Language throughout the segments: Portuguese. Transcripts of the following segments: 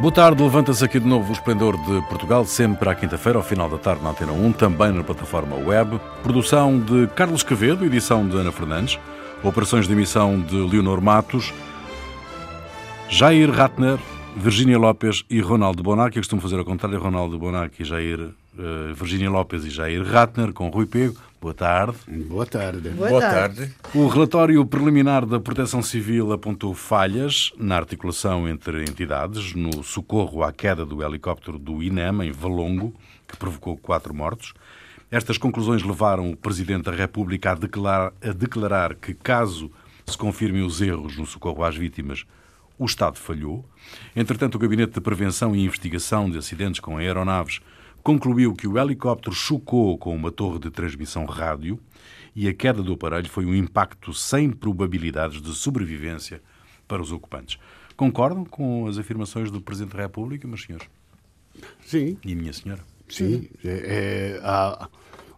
Boa tarde, levanta-se aqui de novo o Esplendor de Portugal, sempre à quinta-feira, ao final da tarde na Antena 1, também na plataforma web. Produção de Carlos Quevedo, edição de Ana Fernandes, operações de emissão de Leonor Matos, Jair Ratner, Virgínia Lopes e Ronaldo Bonacci. Eu costumo fazer ao contrário, Ronaldo Bonacci, Jair, uh, Virgínia Lopes e Jair Ratner, com Rui Pego. Boa tarde. Boa tarde. Boa, Boa tarde. O relatório preliminar da Proteção Civil apontou falhas na articulação entre entidades no socorro à queda do helicóptero do INEM em Valongo, que provocou quatro mortos. Estas conclusões levaram o Presidente da República a declarar, a declarar que, caso se confirmem os erros no socorro às vítimas, o Estado falhou. Entretanto, o Gabinete de Prevenção e Investigação de Acidentes com Aeronaves concluiu que o helicóptero chocou com uma torre de transmissão rádio e a queda do aparelho foi um impacto sem probabilidades de sobrevivência para os ocupantes. Concordam com as afirmações do Presidente da República, meus senhores? Sim. E minha senhora? Sim. É, é,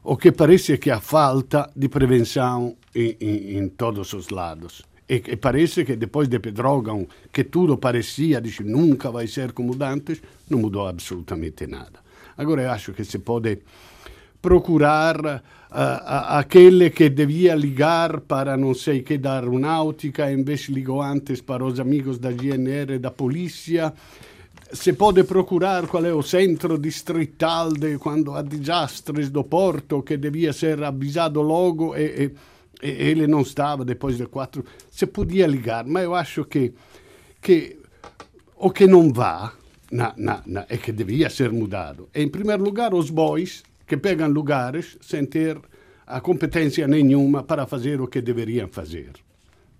o que parece é que há falta de prevenção em, em, em todos os lados. E, e, parece que depois de Pedrógão, que tudo parecia, dice, nunca vai ser como antes, não mudou absolutamente nada. Agora eu acho que se pode procurar uh, aquele que devia ligar para não sei que da aeronáutica, em vez ligou antes para os amigos da GNR da polícia. Se pode procurar qual é o centro distrital de quando há desastres do porto, que devia ser avisado logo e, e, e ele não estava depois de quatro. Se podia ligar, mas eu acho que, que o que não vá é que devia ser mudado. Em primeiro lugar, os boys que pegam lugares sem ter a competência nenhuma para fazer o que deveriam fazer.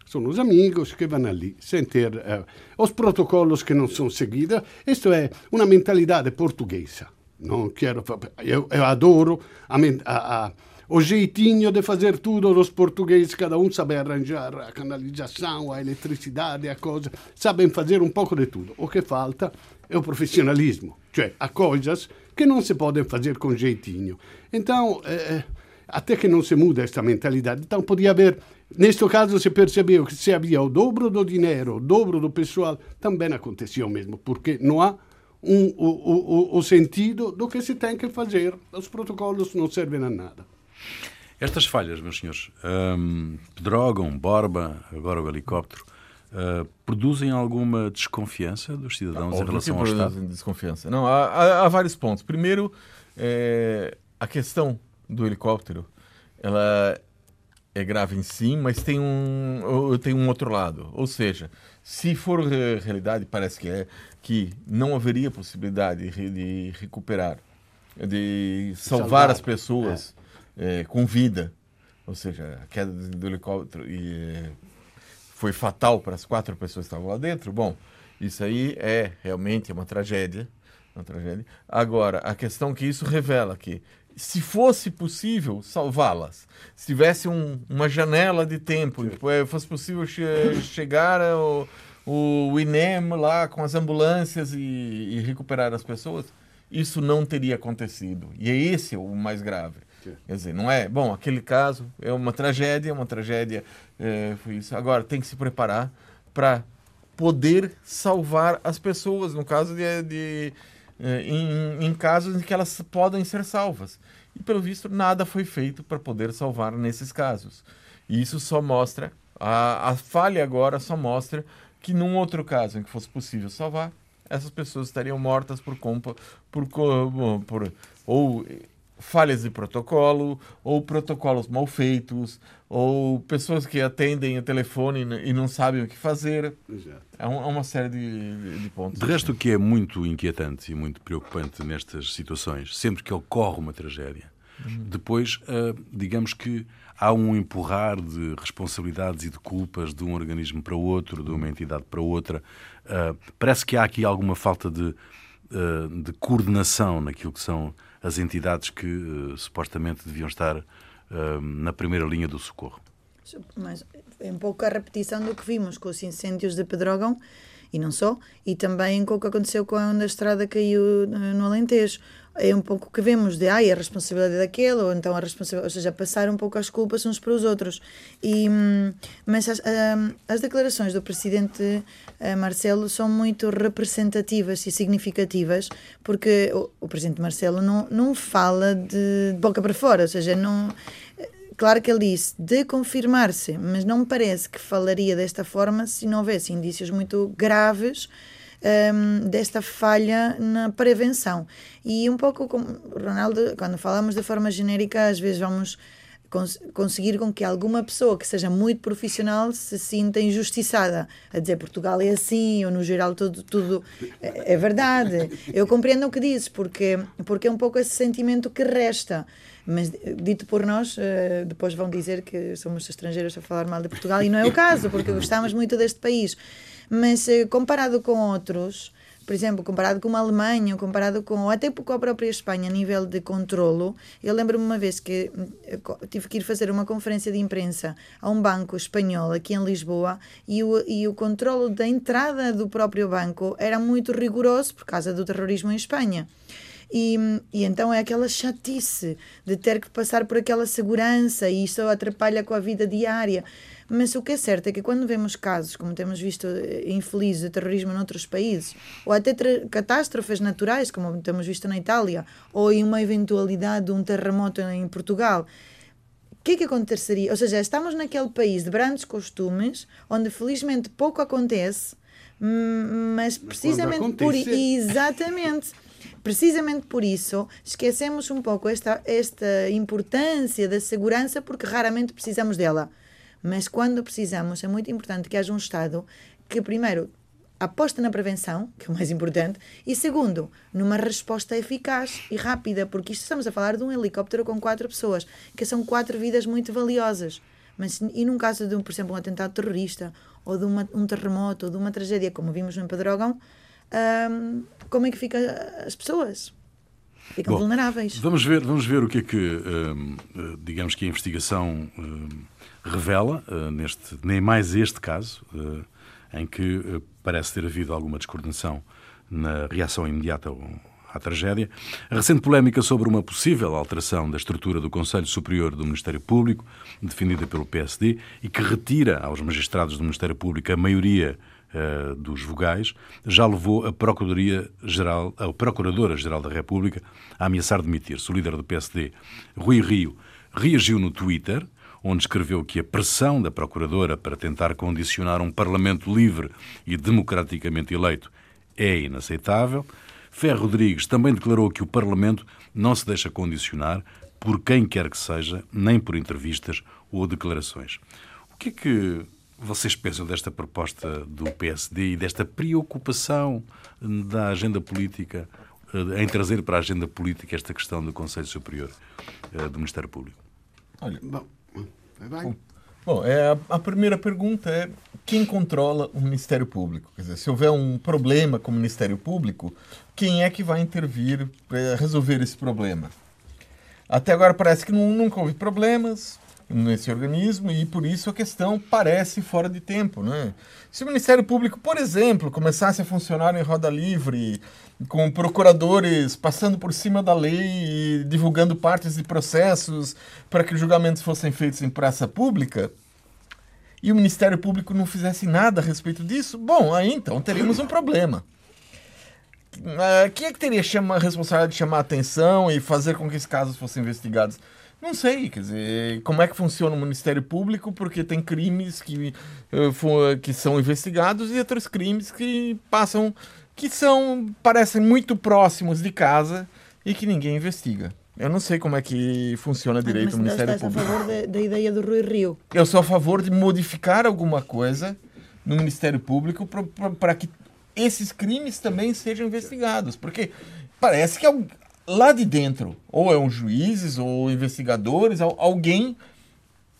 São os amigos que vão ali sem ter uh, os protocolos que não são seguidos. Isto é uma mentalidade portuguesa. Não quero, eu, eu adoro a, a, a o jeitinho de fazer tudo dos portugueses, cada um sabe arranjar a canalização, a eletricidade, a coisa, sabem fazer um pouco de tudo. O que falta é o profissionalismo, cioè há coisas que não se podem fazer com jeitinho. Então, eh, até que não se muda esta mentalidade, então podia haver, neste caso se percebeu que se havia o dobro do dinheiro, o dobro do pessoal, também aconteceu mesmo, porque não há um, o, o, o sentido do que se tem que fazer. Os protocolos não servem a nada. Estas falhas, meus senhores, um, Pedrógão, Borba, agora o helicóptero, uh, produzem alguma desconfiança dos cidadãos em relação ao Estado? Desconfiança. Não, há, há, há vários pontos. Primeiro, é, a questão do helicóptero, ela é grave em si, mas tem um, tem um outro lado. Ou seja, se for realidade, parece que é, que não haveria possibilidade de recuperar, de salvar, salvar. as pessoas. É é, com vida. Ou seja, a queda do helicóptero e, foi fatal para as quatro pessoas que estavam lá dentro. Bom, isso aí é realmente uma tragédia. Uma tragédia. Agora, a questão que isso revela que se fosse possível salvá-las, se tivesse um, uma janela de tempo, é, fosse possível che chegar ao, o INEM lá com as ambulâncias e, e, recuperar as pessoas, isso não teria acontecido. E é esse o mais grave. Quer dizer, não é. Bom, aquele caso é uma tragédia, uma tragédia é, foi isso. Agora, tem que se preparar para poder salvar as pessoas, no caso de. de é, em, em casos em que elas podem ser salvas. E, pelo visto, nada foi feito para poder salvar nesses casos. E isso só mostra. A, a falha agora só mostra que, num outro caso em que fosse possível salvar, essas pessoas estariam mortas por culpa por, por, por ou falhas de protocolo, ou protocolos mal feitos, ou pessoas que atendem o telefone e não sabem o que fazer. Exato. Há, uma série de, de, pontos. De resto, o que é muito inquietante e muito preocupante nestas situações, sempre que ocorre uma tragédia, uhum. depois, uh, digamos que há um empurrar de responsabilidades e de culpas de um organismo para outro, de uma entidade para outra. Uh, parece que há aqui alguma falta de, uh, de coordenação naquilo que são as entidades que uh, supostamente deviam estar uh, na primeira linha do socorro. Mas é um pouco a repetição do que vimos com os incêndios de Pedrógão e não só, e também com o que aconteceu quando a estrada caiu no Alentejo é um pouco que vemos de ai, a responsabilidade daquele, ou então a responsabilidade, ou seja, passar um pouco as culpas uns para os outros. E, hum, mas as, hum, as declarações do presidente eh, Marcelo são muito representativas e significativas, porque o, o presidente Marcelo não, não fala de boca para fora, ou seja, não claro que ele disse de confirmar-se, mas não me parece que falaria desta forma se não houvesse indícios muito graves um, desta falha na prevenção. E um pouco como Ronaldo, quando falamos de forma genérica, às vezes vamos cons conseguir com que alguma pessoa que seja muito profissional se sinta injustiçada. A dizer Portugal é assim ou no geral tudo tudo é, é verdade. Eu compreendo o que dizes porque porque é um pouco esse sentimento que resta. Mas dito por nós eh, depois vão dizer que somos estrangeiros a falar mal de Portugal e não é o caso porque gostamos muito deste país. Mas eh, comparado com outros, por exemplo, comparado com a Alemanha, comparado com, até com a própria Espanha, a nível de controlo, eu lembro-me uma vez que eh, tive que ir fazer uma conferência de imprensa a um banco espanhol aqui em Lisboa e o, e o controlo da entrada do próprio banco era muito rigoroso por causa do terrorismo em Espanha. E, e então é aquela chatice de ter que passar por aquela segurança e isso atrapalha com a vida diária. Mas o que é certo é que quando vemos casos, como temos visto eh, infelizes, de terrorismo noutros países, ou até catástrofes naturais, como temos visto na Itália, ou em uma eventualidade de um terremoto em Portugal, o que é que aconteceria? Ou seja, estamos naquele país de grandes costumes, onde felizmente pouco acontece, mas precisamente por exatamente precisamente por isso esquecemos um pouco esta esta importância da segurança porque raramente precisamos dela. Mas quando precisamos, é muito importante que haja um Estado que, primeiro, aposta na prevenção, que é o mais importante, e segundo, numa resposta eficaz e rápida, porque isto estamos a falar de um helicóptero com quatro pessoas, que são quatro vidas muito valiosas. Mas e num caso de, por exemplo, um atentado terrorista, ou de uma, um terremoto, ou de uma tragédia, como vimos no Pedrógão, hum, como é que ficam as pessoas? Ficam Bom, vulneráveis. Vamos ver, vamos ver o que é que, hum, eh, digamos que a investigação hum, revela, uh, neste, nem mais este caso, uh, em que uh, parece ter havido alguma descoordenação na reação imediata à tragédia. A recente polémica sobre uma possível alteração da estrutura do Conselho Superior do Ministério Público, defendida pelo PSD, e que retira aos magistrados do Ministério Público a maioria dos vogais, já levou a Procuradoria-Geral, a Procuradora-Geral da República a ameaçar demitir-se. O líder do PSD, Rui Rio, reagiu no Twitter onde escreveu que a pressão da Procuradora para tentar condicionar um Parlamento livre e democraticamente eleito é inaceitável. Ferro Rodrigues também declarou que o Parlamento não se deixa condicionar por quem quer que seja, nem por entrevistas ou declarações. O que é que vocês pensam desta proposta do PSD e desta preocupação da agenda política, eh, em trazer para a agenda política esta questão do Conselho Superior eh, do Ministério Público? Olha, bom, Vai. Bom, é, a, primeira pergunta é quem controla o Ministério Público? Quer dizer, se houver um problema com o Ministério Público, quem é que vai intervir para resolver esse problema? Até agora parece que não, nunca houve problemas, nesse organismo e por isso a questão parece fora de tempo. Né? Se o Ministério Público, por exemplo, começasse a funcionar em roda livre, com procuradores passando por cima da lei e divulgando partes de processos para que os julgamentos fossem feitos em praça pública, e o Ministério Público não fizesse nada a respeito disso, bom, aí então teríamos um problema. Uh, quem é que teria a responsabilidade de chamar a atenção e fazer com que esses casos fossem investigados? Não sei, quer dizer, como é que funciona o Ministério Público, porque tem crimes que, uh, que são investigados e outros crimes que passam, que são, parecem muito próximos de casa e que ninguém investiga. Eu não sei como é que funciona direito o Ministério Público. Mas a favor da, da ideia do Rui Rio? Eu sou a favor de modificar alguma coisa no Ministério Público para que esses crimes também sejam investigados. Porque parece que lá de dentro, ou é um juízes, ou investigadores, alguém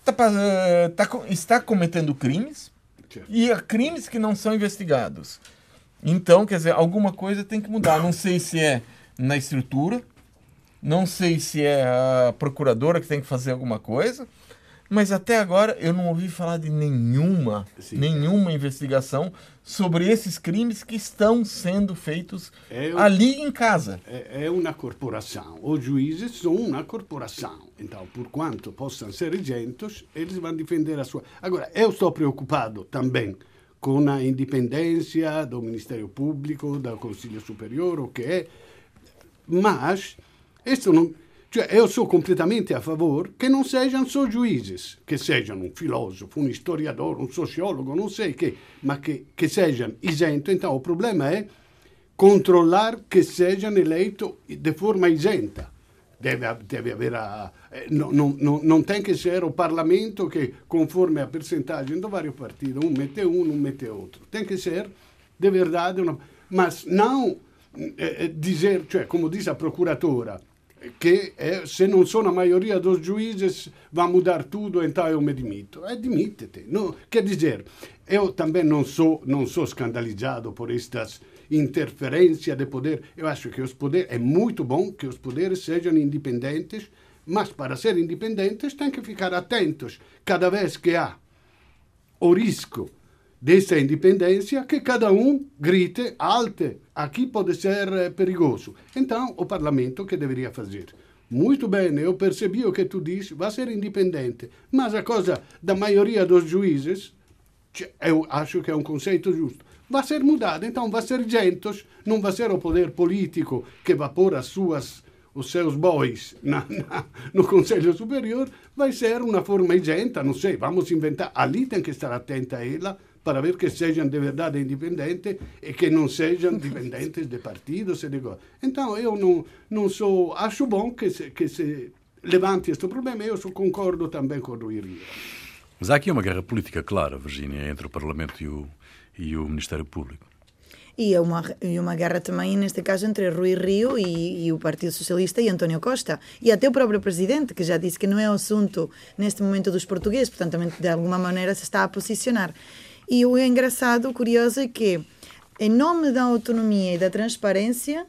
tá, tá, está cometendo crimes e há crimes que não são investigados. Então, quer dizer, alguma coisa tem que mudar. Não sei se é na estrutura, não sei se é a procuradora que tem que fazer alguma coisa, Mas até agora eu não ouvi falar de nenhuma, Sim. nenhuma investigação sobre esses crimes que estão sendo feitos É, ali em casa. É, é uma corporação. Os juízes são uma corporação. Então, por quanto possam ser isentos, eles vão defender a sua. Agora, eu estou preocupado também com a independência do Ministério Público, do Conselho Superior, o que é. Mas, isso não. Cioè, sou completamente a favor que não sejam só juízes, que sejam um filósofo, um historiador, um sociólogo, não sei que, mas que, que sejam isentos. Então, o problema é controlar che siano eletti di forma isenta. Deve, deve avere a- eh, no- no- no- non tem che essere o Parlamento che conforme a percentagem do vários partidos, um mete um, um mete outro. Tem que ser de verdade, mas não eh, eh, dizer, cioè, como diz a procuradora, che eh, se non sono a maioria dos juízes vai mudar tudo, então eu me demito. É dimite-te. Não, quer dizer, eu também não sou, não sou escandalizado por estas interferências de poder. Eu acho que os poderes, é muito bom que os poderes sejam independentes, mas para ser independentes tem que ficar atentos cada vez que há o risco dessa independência que cada um grite alto. Aqui pode ser eh, perigoso. Então, o parlamento que deveria fazer? Muito bem, eu percebi o que tu disse, vai ser independente. Mas a coisa da maioria dos juízes, eu acho que é um conceito justo, vai ser mudado. Então, vai ser isentos, não vai ser o poder político que vai pôr as suas os seus bois na, na, no Conselho Superior, vai ser uma forma isenta, não sei, vamos inventar. Ali tem que estar atenta a ela para ver que sejam de verdade independentes e que não sejam dependentes de partidos e de coisas. Então, eu não, não sou. Acho bom que se, que se levante este problema. Eu sou, concordo também com o Rui Rio. Mas há aqui uma guerra política clara, Virgínia, entre o Parlamento e o, e o Ministério Público. E é uma, e uma guerra também, neste caso, entre Rui Rio e, e o Partido Socialista e António Costa. E até o próprio presidente, que já disse que não é o assunto neste momento dos portugueses, portanto, também de alguma maneira se está a posicionar. E o engraçado, o curioso é que, em nome da autonomia e da transparência,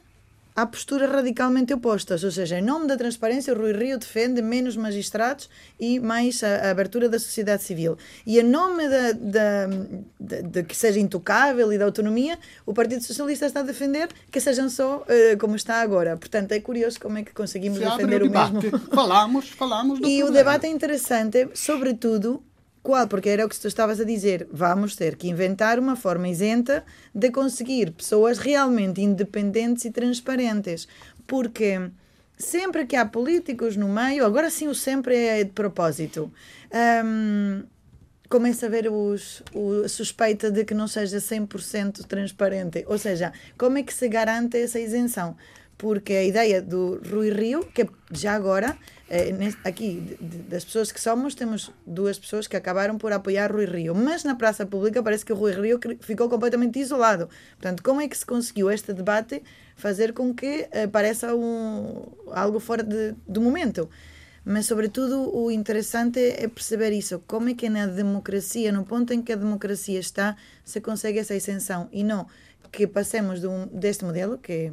há posturas radicalmente opostas. Ou seja, em nome da transparência, o Rui Rio defende menos magistrados e mais a, a abertura da sociedade civil. E em nome da, da, da- de que seja intocável e da autonomia, o Partido Socialista está a defender que sejam só eh, como está agora. Portanto, é curioso como é que conseguimos defender o o mesmo. falamos, falamos do E o problema. debate é interessante, sobretudo, qual? Porque era o que tu estavas a dizer. Vamos ter que inventar uma forma isenta de conseguir pessoas realmente independentes e transparentes. Porque sempre que há políticos no meio, agora sim o sempre é de propósito, hum, começa a haver os, o, suspeita de que não seja 100% transparente. Ou seja, como é que se garante essa isenção? Porque a ideia do Rui Rio, que já agora, eh, aqui, das pessoas que somos, temos duas pessoas que acabaram por apoiar Rui Rio, mas na praça pública parece que o Rui Rio ficou completamente isolado. Portanto, como é que se conseguiu este debate fazer com que eh, pareça um, algo fora de, do momento? Mas, sobretudo, o interessante é perceber isso. Como é que na democracia, no ponto em que a democracia está, se consegue essa isenção e não que passemos de um, deste modelo, que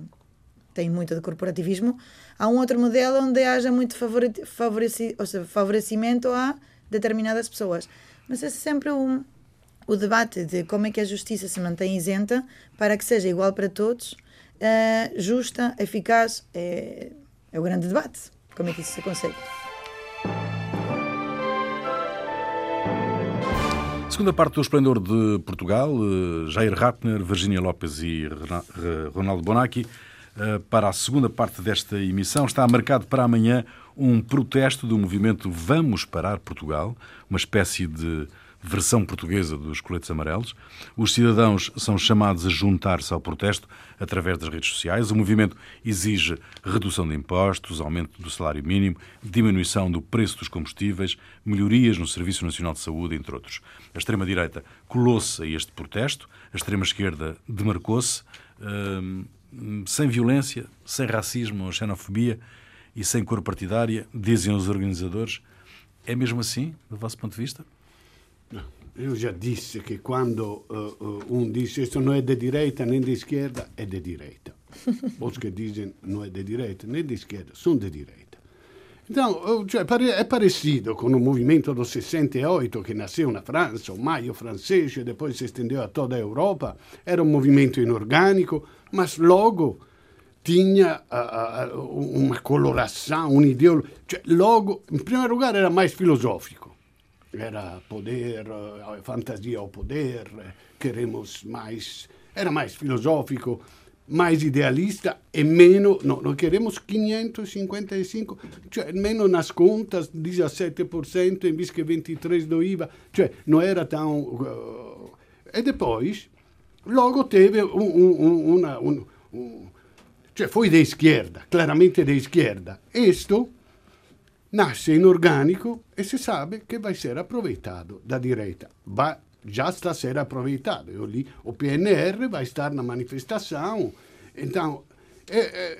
tem muito de corporativismo, a um outro modelo onde haja muito favore, favoreci, seja, favorecimento a determinadas pessoas. Mas é sempre um, o debate de como é que a justiça se mantém isenta para que seja igual para todos, eh, justa, eficaz, é, é o grande debate. Como é que isso se consegue? Segunda parte do Esplendor de Portugal, eh, Jair Ratner, Virginia Lopes e Ronaldo Bonacci. Eh, Para a segunda parte desta emissão está marcado para amanhã um protesto do movimento Vamos Parar Portugal, uma espécie de versão portuguesa dos coletes amarelos. Os cidadãos são chamados a juntar-se ao protesto através das redes sociais. O movimento exige redução de impostos, aumento do salário mínimo, diminuição do preço dos combustíveis, melhorias no Serviço Nacional de Saúde, entre outros. A extrema-direita colou-se a este protesto, a extrema-esquerda demarcou-se, hum, sem violência, sem racismo ou xenofobia e sem cor partidária, dizem os organizadores. É mesmo assim, do vosso ponto de vista? Eu já disse que quando uh, um diz isso não é de direita nem de esquerda, é de direita. Os que dizem não é de direita nem de esquerda, são de direita. Então, cioè, é parecido com o movimento do 68 que nasceu na França, o Maio francês, e depois se estendeu a toda a Europa. Era um movimento inorgânico, mas logo tinha uh, uma coloração, um ideologia. Cioè, logo, em primeiro lugar, era mais filosófico. Era poder, uh, fantasia ao poder, queremos mais. Era mais filosófico mais idealista e meno, no, noi queremos 555, cioè meno nas contas, 17% invece che 23% do IVA, cioè non era tão... Uh, e depois, logo teve un, un, una, un, un, cioè foi de esquerda, claramente de esquerda. Isto nasce in organico e si sabe che vai essere approveitato da direita. Va já está a ser aproveitado. Eu li, o PNR vai estar na manifestação. Então,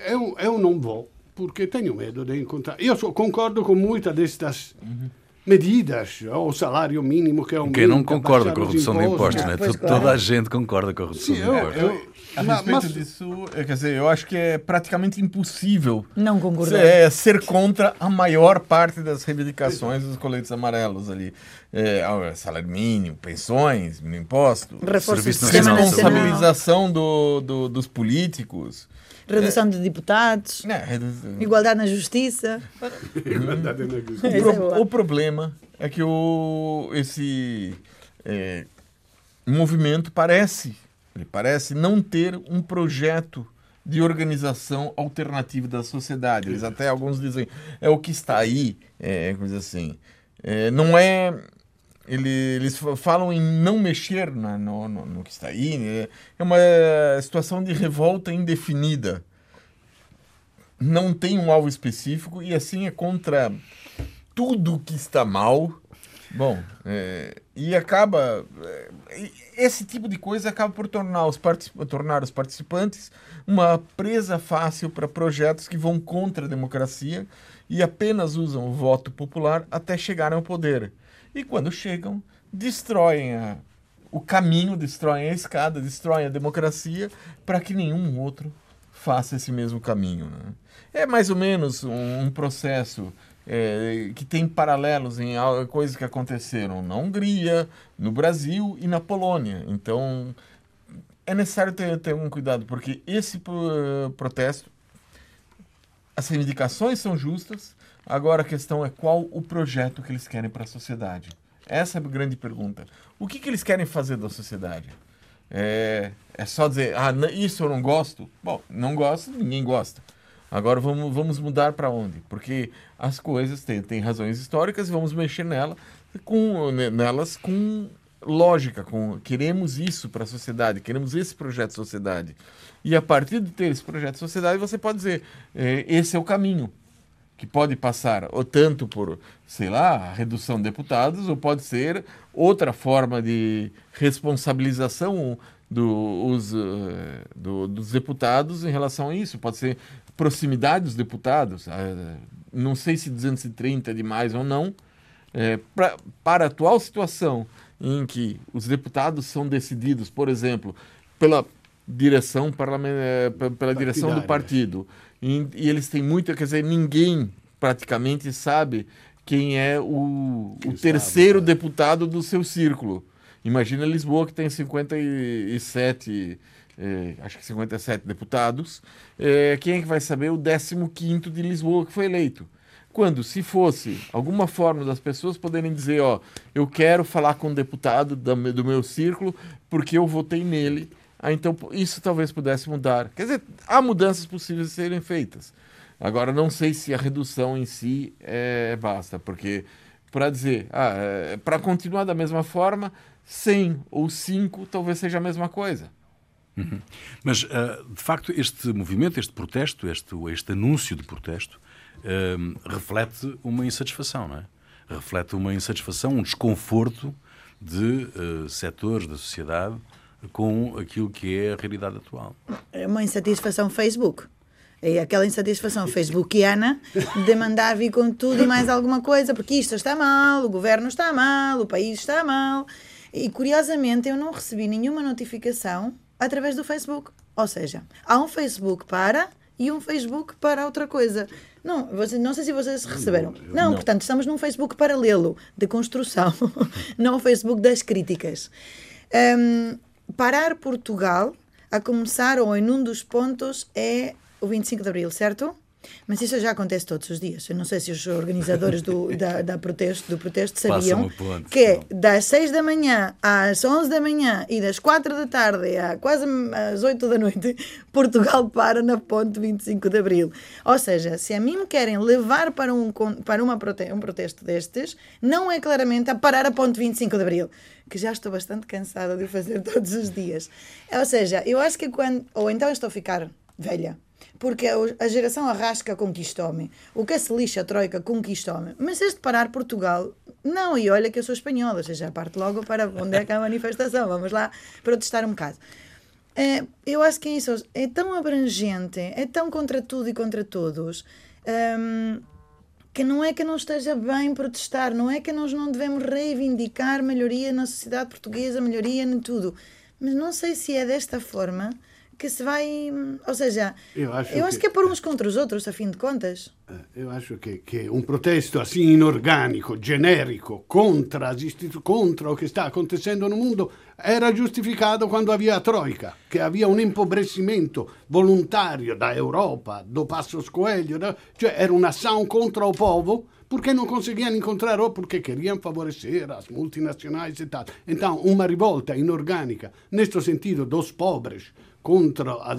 eu, eu não vou, porque tenho medo de encontrar. Eu concordo com muitas destas. Uhum medidas, o salário mínimo que é um Quem não concorda com a redução de impostos, né? Toda claro. a gente concorda com a redução Sim, de impostos. Eu, eu, a respeito mas, disso, quer dizer, eu acho que é praticamente impossível não concordar. É, ser contra a maior parte das reivindicações dos coletes amarelos ali. É, salário mínimo, pensões, mínimo imposto, Reforço responsabilização do, do, dos políticos. Redução de deputados. Não, Igualdade na justiça. Igualdade na justiça. O, pro, o, problema é que o, esse é, movimento parece, parece não ter um projeto de organização alternativa da sociedade. Eles até alguns dizem é o que está aí, é coisa assim. É, não é eles falam em não mexer na, no, no, no, que está aí. Né? É uma situação de revolta indefinida. Não tem um alvo específico e assim é contra tudo que está mal. Bom, é, e acaba. É, esse tipo de coisa acaba por tornar os, tornar os participantes uma presa fácil para projetos que vão contra a democracia e apenas usam o voto popular até chegarem ao poder. E quando chegam, destroem a, o caminho, destroem a escada, destroem a democracia para que nenhum outro faça esse mesmo caminho. Né? É mais ou menos um, um processo é, que tem paralelos em coisas que aconteceram na Hungria, no Brasil e na Polônia. Então é necessário ter, ter um cuidado, porque esse protesto, as reivindicações são justas, Agora a questão é qual o projeto que eles querem para a sociedade. Essa é a grande pergunta. O que, que eles querem fazer da sociedade? É, é só dizer, ah, isso eu não gosto? Bom, não gosto, ninguém gosta. Agora vamos, vamos mudar para onde? Porque as coisas têm, têm razões históricas e vamos mexer nela, com, nelas com lógica, com queremos isso para a sociedade, queremos esse projeto de sociedade. E a partir de ter esse projeto de sociedade, você pode dizer, é, esse é o caminho que pode passar ou tanto por, sei lá, redução de deputados, ou pode ser outra forma de responsabilização do, os, eh, do, dos deputados em relação a isso. Pode ser proximidade dos deputados. Eh, não sei se 230 é demais ou não. É, pra, para a atual situação em que os deputados são decididos, por exemplo, pela direção parlamentar, pela direção do partido, e, e, eles têm muita, quer dizer, ninguém praticamente sabe quem é o, o terceiro sabe, deputado do seu círculo. Imagina Lisboa, que tem 57, é, acho que 57 deputados. É, quem é que vai saber o 15 de Lisboa que foi eleito? Quando, se fosse alguma forma das pessoas poderem dizer, ó, eu quero falar com um deputado do, do meu círculo porque eu votei nele, ah, então isso talvez pudesse mudar. Quer dizer, há mudanças possíveis de serem feitas. Agora, não sei se a redução em si é, basta, porque para dizer, ah, é, para continuar da mesma forma, 100 ou 5 talvez seja a mesma coisa. Uhum. Mas, uh, de facto, este movimento, este protesto, este, este anúncio de protesto, uh, reflete uma insatisfação, não é? Reflete uma insatisfação, um desconforto de uh, setores da sociedade com aquilo que é a realidade atual. É uma insatisfação Facebook. É aquela insatisfação facebookiana de mandar vir com tudo e mais alguma coisa, porque isto está mal, o governo está mal, o país está mal. E curiosamente eu não recebi nenhuma notificação através do Facebook. Ou seja, há um Facebook para e um Facebook para outra coisa. Não, você, não sei se vocês receberam. Não, não, portanto, estamos num Facebook paralelo de construção, não o Facebook das críticas. Um, parar Portugal, a começar ou em um dos pontos, é o 25 de Abril, certo? Mas isso já acontece todos os dias. Eu não sei se os organizadores do, da, da protesto, do protesto sabiam ponto, que é das 6 da manhã às 11 da manhã e das 4 da tarde a quase às 8 da noite, Portugal para na ponte 25 de Abril. Ou seja, se a mim me querem levar para um, para uma prote um protesto destes, não é claramente a parar a ponte 25 de Abril, que já estou bastante cansada de fazer todos os dias. Ou seja, eu acho que quando. Ou então estou a ficar velha porque a geração arrasca conquistou-me. O que se lixa a Troika conquistou-me. Mas este parar Portugal, não, e olha que eu sou espanhola, ou seja, parte logo para onde é que há a manifestação. Vamos lá protestar um bocado. É, eu acho que é isso, é tão abrangente, é tão contra tudo e contra todos, um, que não é que não esteja bem protestar, não é que nós não devemos reivindicar melhoria na sociedade portuguesa, melhoria em tudo. Mas não sei se é desta forma que se vai. Ou seja, eu acho, eu acho que, que, é por uns contra os outros, a fim de contas. Eh, eu acho que, que um protesto assim inorgânico, genérico, contra, contra o que está acontecendo no mundo era giustificato quando havia a Troika, che havia un empobrecimento volontario da Europa, do Passos Coelho, da, cioè era un'ação contra o povo porque não conseguiam encontrar ou porque queriam favorecer as multinacionais e tal. Então, uma revolta inorgânica, neste sentido, dos pobres, contra a,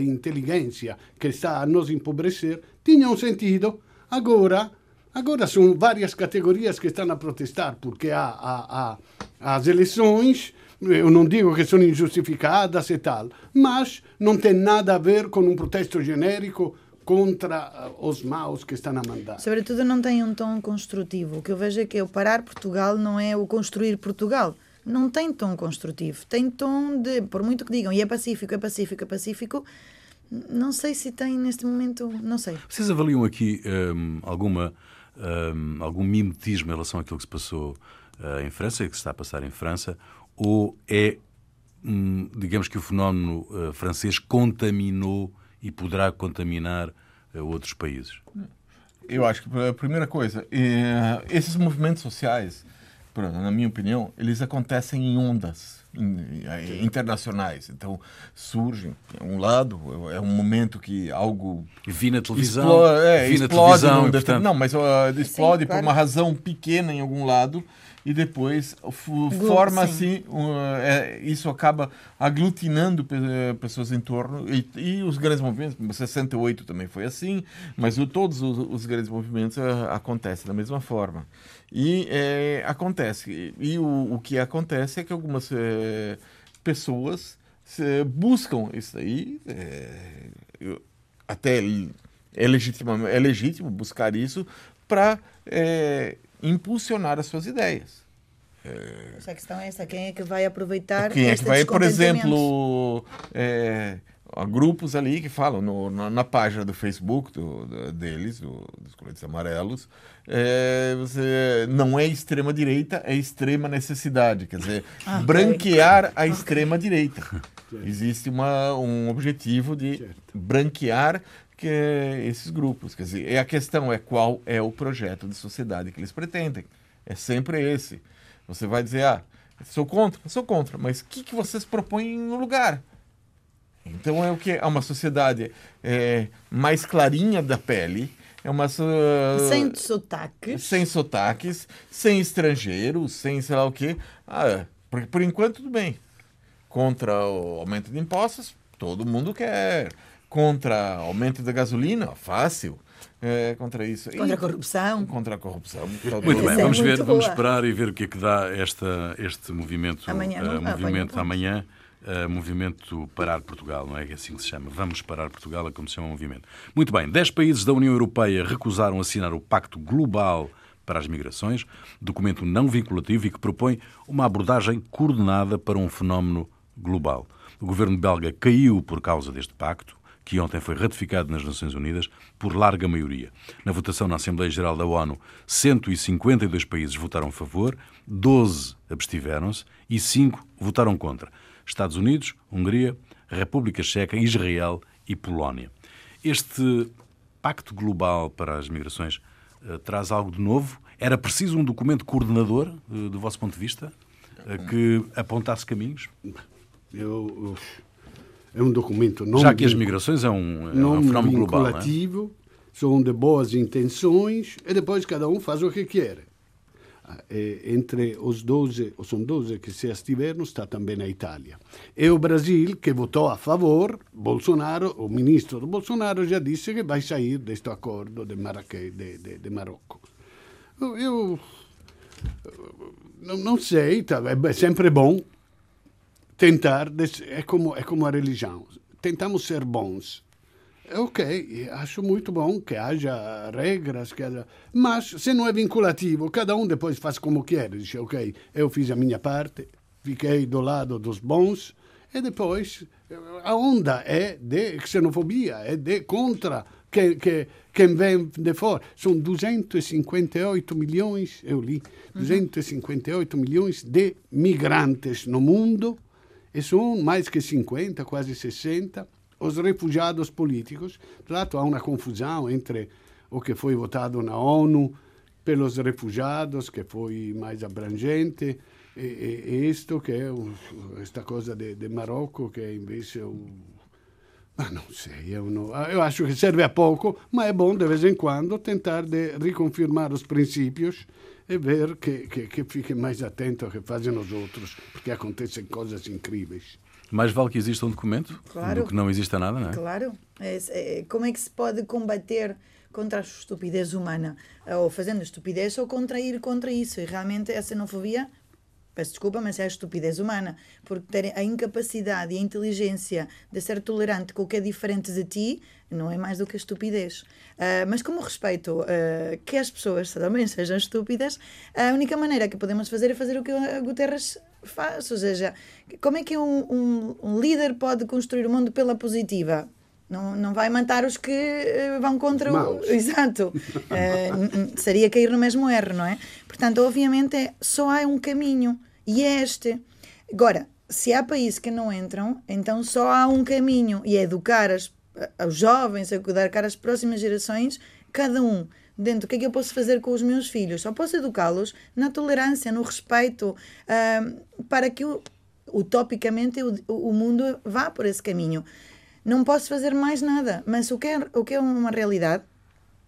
inteligência que está a nos empobrecer, tinha um sentido. Agora, agora são várias categorias que estão a protestar porque há, há, há as eleições. Eu não digo que são injustificadas e tal, mas não tem nada a ver com um protesto genérico contra os maus que estão a mandar. Sobretudo não tem um tom construtivo. O que eu vejo é que o parar Portugal não é o construir Portugal não tem tom construtivo. Tem tom de, por muito que digam, e é pacífico, é pacífico, é pacífico, não sei se tem neste momento, não sei. Vocês avaliam aqui um, alguma, um, algum mimetismo em relação àquilo que se passou uh, em França e que se está a passar em França, ou é, um, digamos que o fenómeno uh, francês contaminou e poderá contaminar uh, outros países? Eu acho que a primeira coisa, esses movimentos sociais na minha opinião, eles acontecem em ondas internacionais. Então, surgem. Um lado é um momento que algo. Vi na televisão. Explode, é, vi explode na televisão. Portanto... Não, mas uh, explode Sim, claro. por uma razão pequena em algum lado e depois forma assim é, isso acaba aglutinando pessoas em torno. E, e, os grandes movimentos 68 também foi assim mas o, todos os, os, grandes movimentos uh, acontecem da mesma forma. E é, acontece. E o, o, que acontece é que algumas é, pessoas buscam isso aí até é legítimo é legítimo buscar isso para impulsionar as suas ideias. É... a questão é essa: quem é que vai aproveitar Quem é que vai, por exemplo, é, há grupos ali que falam no, na, na, página do Facebook do, do, deles, do, dos coletes amarelos, é, você não é extrema direita, é extrema necessidade, quer dizer, ah, branquear a extrema direita. Existe uma, um objetivo de branquear que é esses grupos. Quer dizer, a questão é qual é o projeto de sociedade que eles pretendem. É sempre esse. Você vai dizer, ah, sou contra, sou contra, mas o que, que vocês propõem no lugar? Então é o que? É uma sociedade é, mais clarinha da pele, é uma sem sotaques, sem sotaques, sem estrangeiros, sem sei lá o quê. Ah, por, por enquanto tudo bem. Contra o aumento de impostos, todo mundo quer contra aumento da gasolina, fácil. É, contra isso. Contra a corrupção. Contra a corrupção. Muito bem, vamos ver, vamos esperar e ver o que é que dá esta, este movimento amanhã. Uh, movimento amanhã. Uh, movimento Parar Portugal, não é? é assim que se chama. Vamos Parar Portugal, é como se chama o movimento. Muito bem, dez países da União Europeia recusaram assinar o Pacto Global para as Migrações, documento não vinculativo e que propõe uma abordagem coordenada para um fenómeno global. O governo belga caiu por causa deste pacto que ontem foi ratificado nas Nações Unidas por larga maioria. Na votação na Assembleia Geral da ONU, 152 países votaram a favor, 12 abstiveram-se e 5 votaram contra. Estados Unidos, Hungria, República Checa, Israel e Polónia. Este pacto global para as migrações uh, traz algo de novo? Era preciso um documento coordenador, uh, do vosso ponto de vista, uh, que apontasse caminhos? Eu, é um documento não Já que as migrações é um, é um fenómeno global. É? são de boas intenções e depois cada um faz o que quer. entre os 12, ou são 12 que se abstiveram, está também a Itália. E o Brasil, que votou a favor, Bolsonaro, o ministro do Bolsonaro já disse que vai sair deste acordo de Marrakech, de, de, de Marocco. Eu não, não sei, tá, é sempre bom tentar, é como, é como a religião, tentamos ser bons ok, acho muito bom que haja regras, que haja... mas se não é vinculativo, cada um depois faz como quer. Diz, ok, eu fiz a minha parte, fiquei do lado dos bons, e depois a onda é de xenofobia, é de contra que, que, quem vem de fora. São 258 milhões, eu li, 258 uhum. milhões de migrantes no mundo, e são mais que 50, quase 60 os refugiados políticos. Claro, há uma confusão entre o que foi votado na ONU pelos refugiados, que foi mais abrangente, e, isto que é esta coisa de, Marrocos, que é invece o ah, não sei, eu, não, eu acho que serve a pouco, mas é bom de vez em quando tentar de reconfirmar os princípios e ver que, que, que fiquem mais atentos ao que fazem os outros, porque acontecem coisas incríveis. Mais vale que exista um documento claro. do que não exista nada, não é? Claro. É, é, como é que se pode combater contra a estupidez humana? Ou fazendo estupidez ou contra ir contra isso. E realmente a xenofobia peço desculpa, mas é a estupidez humana, porque ter a incapacidade e a inteligência de ser tolerante com o que é diferente de ti não é mais do que a estupidez. Uh, mas como respeito uh, que as pessoas também sejam estúpidas, a única maneira que podemos fazer é fazer o que a Guterres faz. Ou seja, como é que um, um, um líder pode construir o mundo pela positiva? Não, não vai matar os que eh, vão contra o. Exato. uh, seria cair no mesmo erro, não é? Portanto, obviamente, é, só há um caminho e é este. Agora, se há países que não entram, então só há um caminho e é educar as, os jovens, educar as próximas gerações, cada um dentro, o que é que eu posso fazer com os meus filhos? Só posso educá-los na tolerância, no respeito, uh, para que utopicamente o, o mundo vá por esse caminho. Não posso fazer mais nada, mas o que é, o que é uma realidade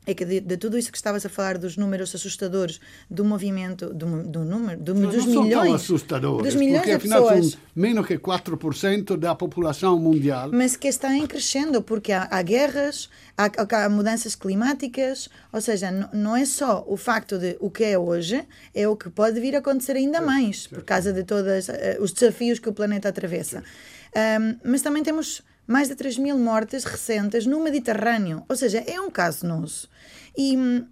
é que de, de, tudo isso que estavas a falar dos números assustadores do movimento do, do número do, não, dos não milhões são tão assustadores dos milhões porque afinal pessoas, são menos que 4% da população mundial. Mas que está em crescendo porque há, há guerras há, há, mudanças climáticas ou seja não, não é só o facto de o que é hoje é o que pode vir a acontecer ainda mais por causa de todos uh, eh, os desafios que o planeta atravessa. Um, mas também temos mais de 3 mil mortes recentes no Mediterrâneo. Ou seja, é um caso nosso. E hum,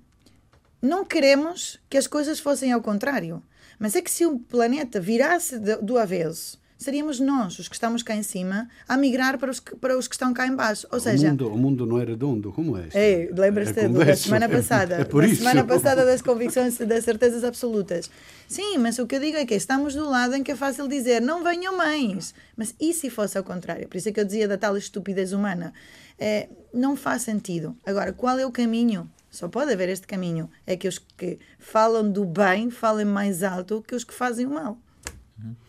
não queremos que as coisas fossem ao contrário. Mas é que se o planeta virasse do avesso seríamos nós, os que estamos cá em cima, a migrar para os que, para os que estão cá embaixo. Ou seja, o mundo, o mundo não é redondo, como é? é Lembras-te é da semana passada? É, por da isso. semana passada das convicções, das certezas absolutas. Sim, mas o que eu digo é que estamos do lado em que é fácil dizer não venham mais. Mas e se fosse ao contrário? Por isso é que eu dizia da tal estupidez humana. É, não faz sentido. Agora, qual é o caminho? Só pode haver este caminho. É que os que falam do bem falem mais alto que os que fazem o mal.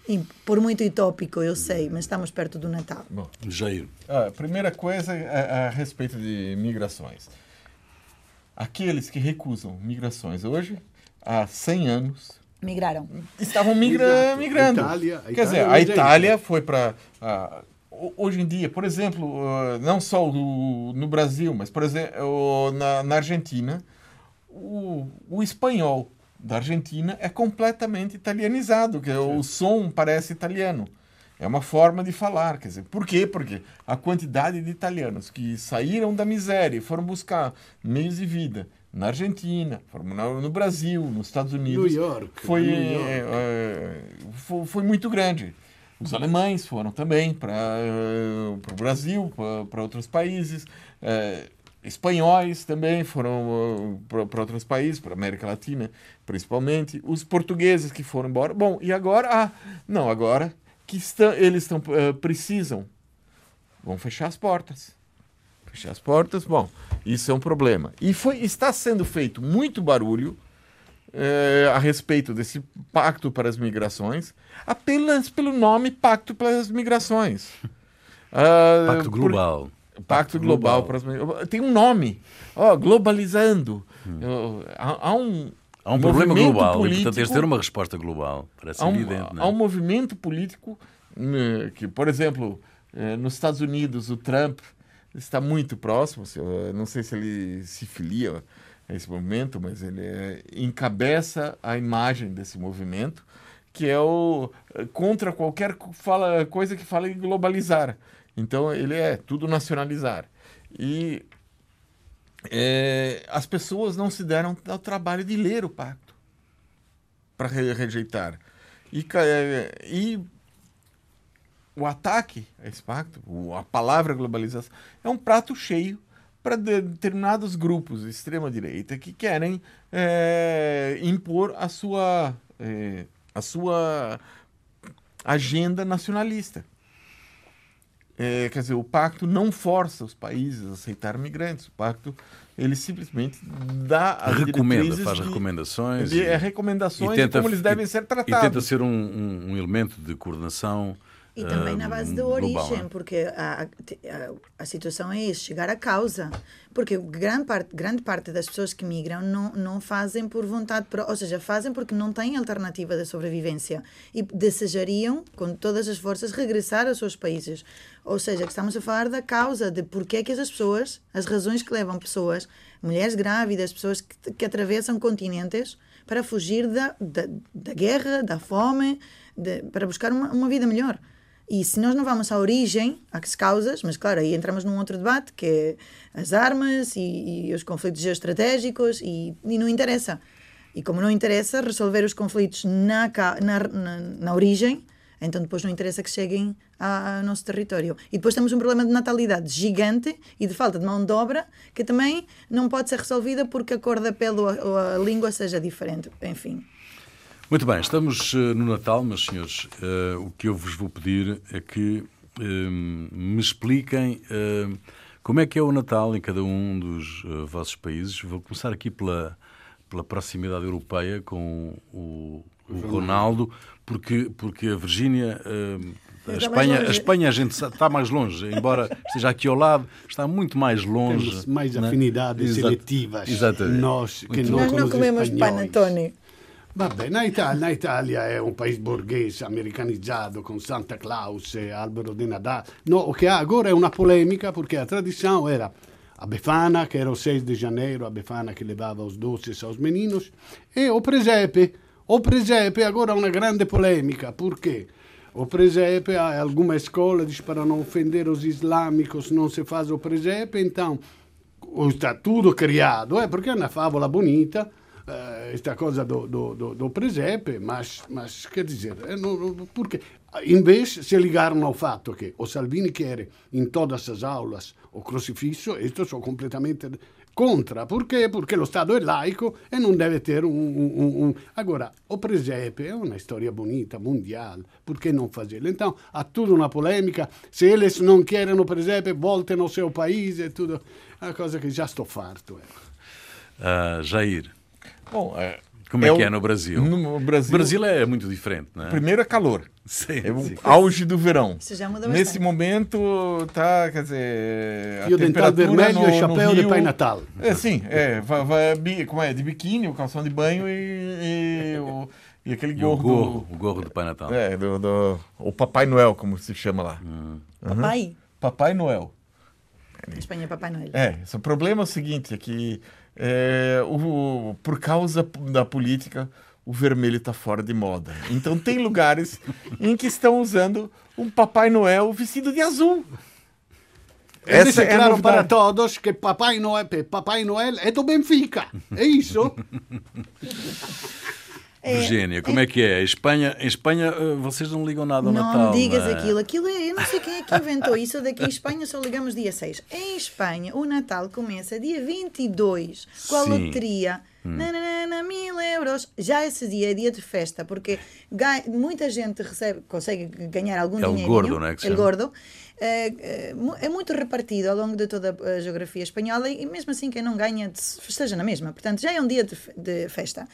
E por muito utópico, eu sei, mas estamos perto do Natal. Bom, Jair. A primeira coisa é a respeito de migrações. Aqueles que recusam migrações hoje, há 100 anos, migraram. Estavam migra migrando. A Itália, a Quer Itália dizer, a Itália foi para. Uh, hoje em dia, por exemplo, uh, não só do, no Brasil, mas, por exemplo, na, na Argentina, o, o espanhol da Argentina é completamente italianizado, que o som parece italiano. É uma forma de falar, quer dizer, por quê? Porque a quantidade de italianos que saíram da miséria e foram buscar meios de vida na Argentina, no Brasil, nos Estados Unidos, New York, foi, New York. É, é, foi, foi, muito grande. Os alemães foram também para o Brasil, para outros países. É, espanhóis também foram uh, para outros países, para América Latina principalmente, os portugueses que foram embora. Bom, e agora, ah, não, agora que estão, eles estão uh, precisam, vão fechar as portas. fechar as portas, bom, isso é um problema. E foi, está sendo feito muito barulho é, a respeito desse pacto para as migrações, apenas pelo nome Pacto para as Migrações. Uh, pacto Global. Por, pacto, global, global. Tem um nome, ó, globalizando. Hum. Há, há, um. Há um problema global político, e, portanto, tens de ter uma resposta global. Parece há um, evidente. Não é? Há um movimento político né, que, por exemplo, eh, nos Estados Unidos, o Trump está muito próximo. Não sei se ele se filia esse movimento, mas ele é, encabeça a imagem desse movimento, que é o contra qualquer fala, coisa que fala em globalizar. Então ele é tudo nacionalizar. E é, as pessoas não se deram ao trabalho de ler o pacto para rejeitar. E, é, e o ataque a esse pacto, a palavra globalização, é um prato cheio para determinados grupos de extrema-direita que querem é, impor a sua, é, a sua agenda nacionalista. É, quer dizer, o pacto não força os países a aceitar migrantes. O pacto ele simplesmente dá as recomenda, faz de, recomendações, de, é, recomendações e tenta, de como eles devem ser tratados. E tenta ser um, um, um elemento de coordenação e também na base da origem, é? porque a, a, a, situação é isso, chegar à causa. Porque grande parte, grande parte das pessoas que migram não, não fazem por vontade, ou seja, fazem porque não têm alternativa de sobrevivência e desejariam, com todas as forças, regressar aos seus países. Ou seja, que estamos a falar da causa, de porque é que essas pessoas, as razões que levam pessoas, mulheres grávidas, pessoas que, que atravessam continentes para fugir da, da, da guerra, da fome, de, para buscar uma, uma vida melhor. E se nós não vamos à origem, às causas, mas claro, aí entramos num outro debate que é as armas e, e os conflitos geoestratégicos e, e, não interessa. E como não interessa resolver os conflitos na, na, na, na origem, então depois não interessa que cheguem ao nosso território. E depois temos um problema de natalidade gigante e de falta de mão de obra que também não pode ser resolvida porque a cor da pele ou a, língua seja diferente. Enfim. Muito bem, estamos uh, no Natal, meus senhores, uh, o que eu vos vou pedir é que uh, me expliquem como é que é o Natal em cada um dos vossos países. Vou começar aqui pela, pela proximidade europeia com o, o Ronaldo, porque, porque a Virgínia. A Espanha, a Espanha a gente está mais longe, embora esteja aqui ao lado, está muito mais longe. Temos mais né? afinidades seletivas. Exatamente. Nós, que nós não comemos panettone. Vabbè, na Italia, Italia, è un paese borghese, americanizzato, con Santa Claus, albero di Natale. No, che agora è una polemica perché la tradizione era a Befana, che era il 6 di janeiro, a Befana che levava os doces aos meninos, e o presepe. O presepe agora è una grande polemica, perché? O presepe, alguma escola diz para não ofender os islâmicos, não se faz o presepe, então está tudo criado, é porque é uma favola bonita, esta cosa do, do, do, do presepe, mas, mas quer dizer, eh, não, porque invece se ligaram ao fato que o Salvini quer em todas as aulas o crucifixo, isto sou completamente contra. Perché? Perché lo Stato è laico e non deve ter un, un, un... Agora, o presepe é uma história bonita, mundial, por que não fazê-lo? Então, há tudo uma polêmica, se eles não querem o presepe, voltem ao seu país e tudo. É uma coisa que já estou farto. Uh, Jair. Bom, é, como é, é que o, é no Brasil? No Brasil? O Brasil é muito diferente, não é? Primeiro é calor. Sim, é o sim. auge do verão. Isso já muda Nesse momento tá, quer dizer, Fio dental vermelho no, e chapéu Rio, de Pai Natal. É, sim, é, vai, vai, como é, de biquíni, o calção de banho e, e, o, e aquele gorro, o gorro, do, o gorro do Pai Natal. É, do, do, o Papai Noel, como se chama lá. Hum. Uhum. Papai? Papai Noel. Na Espanha é Papai Noel. É, o problema é o seguinte, é que é, o, por causa da política, o vermelho está fora de moda. Então tem lugares em que estão usando um Papai Noel vestido de azul. Essa é claro para todos que Papai Noel, Papai Noel é do Benfica. É isso? É, Virgínia, como é, é que é? Em Espanha, em Espanha eh, vocês não ligam nada ao não Natal. Não digas é? aquilo. Aquilo é, eu não sei quem é que inventou isso. Daqui em Espanha só ligamos dia 6. Em Espanha, o Natal começa dia 22 com a Sim. loteria Hum. Mil euros. Já esse dia é dia de festa, porque muita gente recebe, consegue ganhar algum É o gordo, não é que gordo. É, é, mu- muito repartido ao longo de toda a geografia espanhola e mesmo assim quem não ganha festeja na mesma. Portanto, já é um dia de, de festa.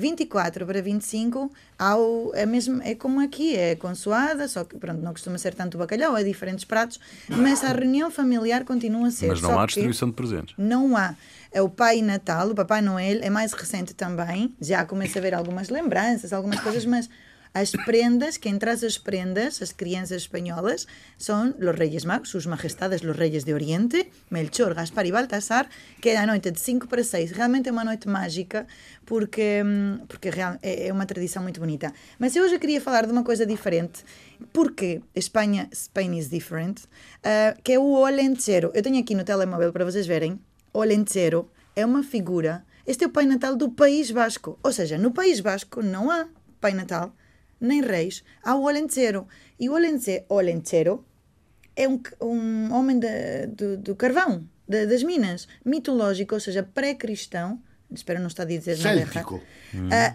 24 para 25 ao, é, mesmo, é como aqui, é consoada, só que pronto, não costuma ser tanto bacalhau, é diferentes pratos, mas a reunião familiar continua a ser. Mas não há distribuição de presentes. não há. É o Pai Natal, o Papai Noel, é mais recente também. Já começa a ver algumas lembranças, algumas coisas, mas as prendas, quem traz as prendas, as crianças espanholas, são os Reis Magos, os Majestades, os Reis de Oriente, Melchor, Gaspar e Baltasar, que é a noite de 5 para 6. Realmente é uma noite mágica, porque, hum, porque é é uma tradição muito bonita. Mas eu hoje queria falar de uma coisa diferente, porque Espanha, Spain is different, ah, que é o Olenchero. Eu tenho aqui no telemóvel para vocês verem. Olenchero é uma figura. Este é o Pai Natal do País Basco. Ou seja, no País Basco não há Pai Natal, nem reis. Há o Olenchero. E o Olenchero é um, um homem da- do, do carvão, da- das minas, mitológico, ou seja, pré-cristão. Espero não estar a dizer nada errado.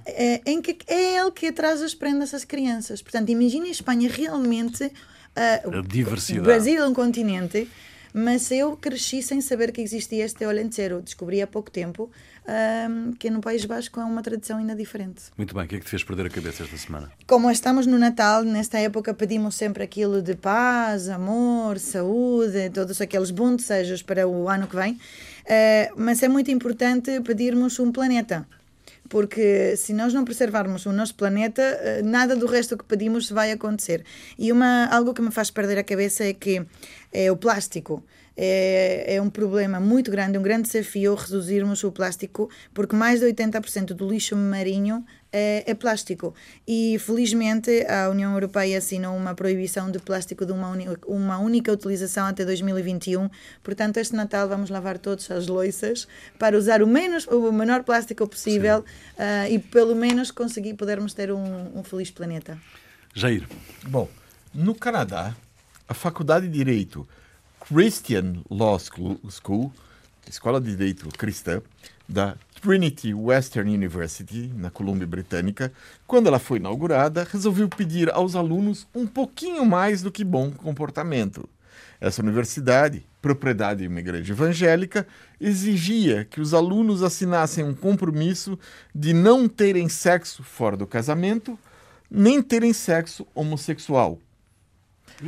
É, em que é ele que traz as prendas às crianças. Portanto, imagina a Espanha realmente. ah, A diversidade. O Brasil é um continente, mas eu cresci sem saber que existia este olenteiro. Descobri há pouco tempo ah, que no País Basco é uma tradição ainda diferente. Muito bem, o que é que te fez perder a cabeça esta semana? Como estamos no Natal, nesta época pedimos sempre aquilo de paz, amor, saúde, todos aqueles bons desejos para o ano que vem. Eh, mas é muito importante pedirmos um planeta. Porque se nós não preservarmos o nosso planeta, eh, nada do resto que pedimos vai acontecer. E uma, algo que me faz perder a cabeça é que é o plástico. É, é um problema muito grande, um grande desafio reduzirmos o plástico, porque mais de 80% do lixo marinho é, é plástico. E felizmente a União Europeia assinou uma proibição de plástico de uma, uma única utilização até 2021. Portanto, este Natal vamos lavar todas as louças para usar o, menos, o menor plástico possível ah, e pelo menos conseguir podermos ter um, um feliz planeta. Jair, Bom, no Canadá, a Faculdade de Direito Christian Law School, School Escola de Direito Cristã, da Trinity Western University, na Colômbia Britânica, quando ela foi inaugurada, resolveu pedir aos alunos um pouquinho mais do que bom comportamento. Essa universidade, propriedade de uma igreja evangélica, exigia que os alunos assinassem um compromisso de não terem sexo fora do casamento, nem terem sexo homossexual.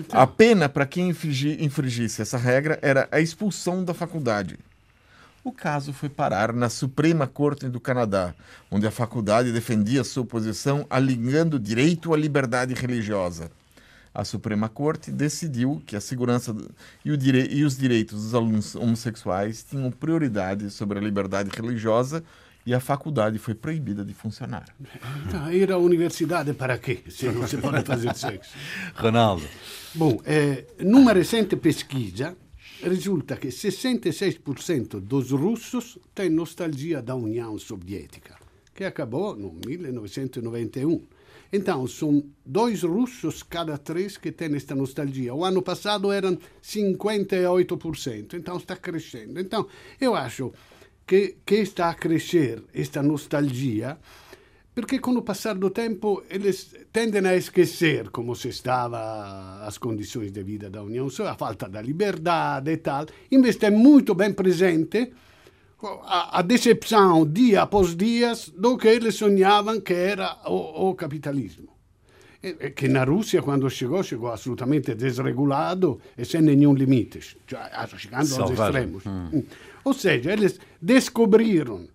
A pena para quem infringi- infringisse essa regra era a expulsão da faculdade. O caso foi parar na Suprema Corte do Canadá, onde a faculdade defendia sua posição alegando direito à liberdade religiosa. A Suprema Corte decidiu que a segurança e, o dire- e os direitos dos alunos homossexuais tinham prioridade sobre a liberdade religiosa e a faculdade foi proibida de funcionar. Então, ir à universidade para quê? Se não se pode fazer sexo. Ronaldo, Bom, eh, numa recente pesquisa, risulta que 66% dos russos têm nostalgia da União Soviética, que acabou no 1991. Então, são dois russos cada três que têm esta nostalgia. O ano passado eram 58%, então está crescendo. Então, eu acho que, que está a crescer esta nostalgia perché con il passare del tempo eles tendem a esquecer como se estava as condições de vida da União Soviética, a falta da liberdade e tal. Invece é muito bem presente a, a decepção dia após dia do que eles sonhavam que era o, o capitalismo. E- e che na Russia quando chegou, chegou assolutamente desregulado e sem nenhum limite, cioè, chegando aos extremos. Mm. Ou seja, eles descobriram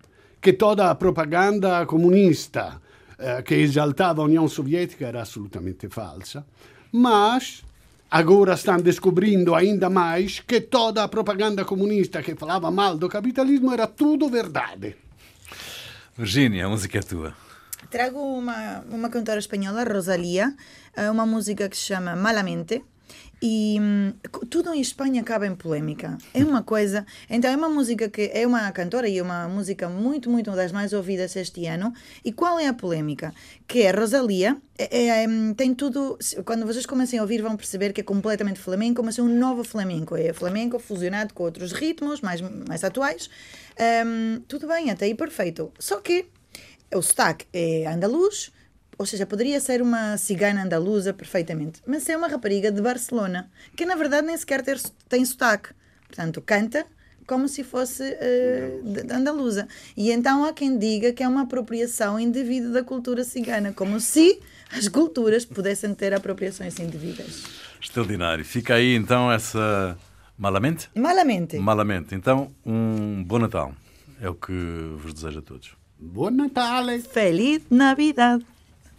que toda a propaganda comunista eh, que exaltava a União Soviética era absolutamente falsa, mas agora estão descobrindo ainda mais que toda a propaganda comunista que falava mal do capitalismo era tudo verdade. Virgínia, a música é tua. Trago uma, uma cantora espanhola, Rosalía, eh, uma música que se chama Malamente. E hum, tudo em Espanha acaba em polémica. É uma coisa. Então, é uma música que é uma cantora e uma música muito, muito das mais ouvidas este ano. E qual é a polémica? Que é Rosalia. É, é, hum, tem tudo. Quando vocês comecem a ouvir, vão perceber que é completamente flamenco, mas é um novo flamenco. É flamenco fusionado com outros ritmos mais, mais atuais. Hum, tudo bem, até aí perfeito. Só que o sotaque é andaluz, ou seja, poderia ser uma cigana andaluza perfeitamente, mas é uma rapariga de Barcelona, que na verdade nem sequer ter, tem sotaque. Portanto, canta como se fosse eh, de, de andaluza. E então há quem diga que é uma apropriação indevida da cultura cigana, como se as culturas pudessem ter apropriações indevidas. Extraordinário. Fica aí então essa. Malamente? Malamente. Malamente. Então, um bom Natal. É o que vos desejo a todos. Buon Natale! Feliz Navidad!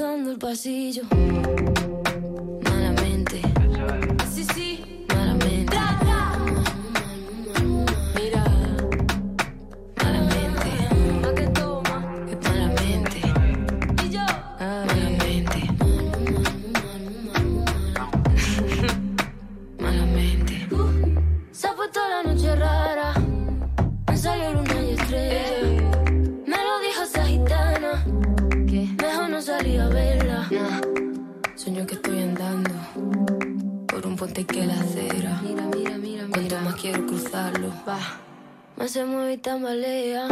cruzando el pasillo. Puente que la acera. Mira, mira, mira, Cuanto más quiero cruzarlo, va. Más se mueve y tambalea.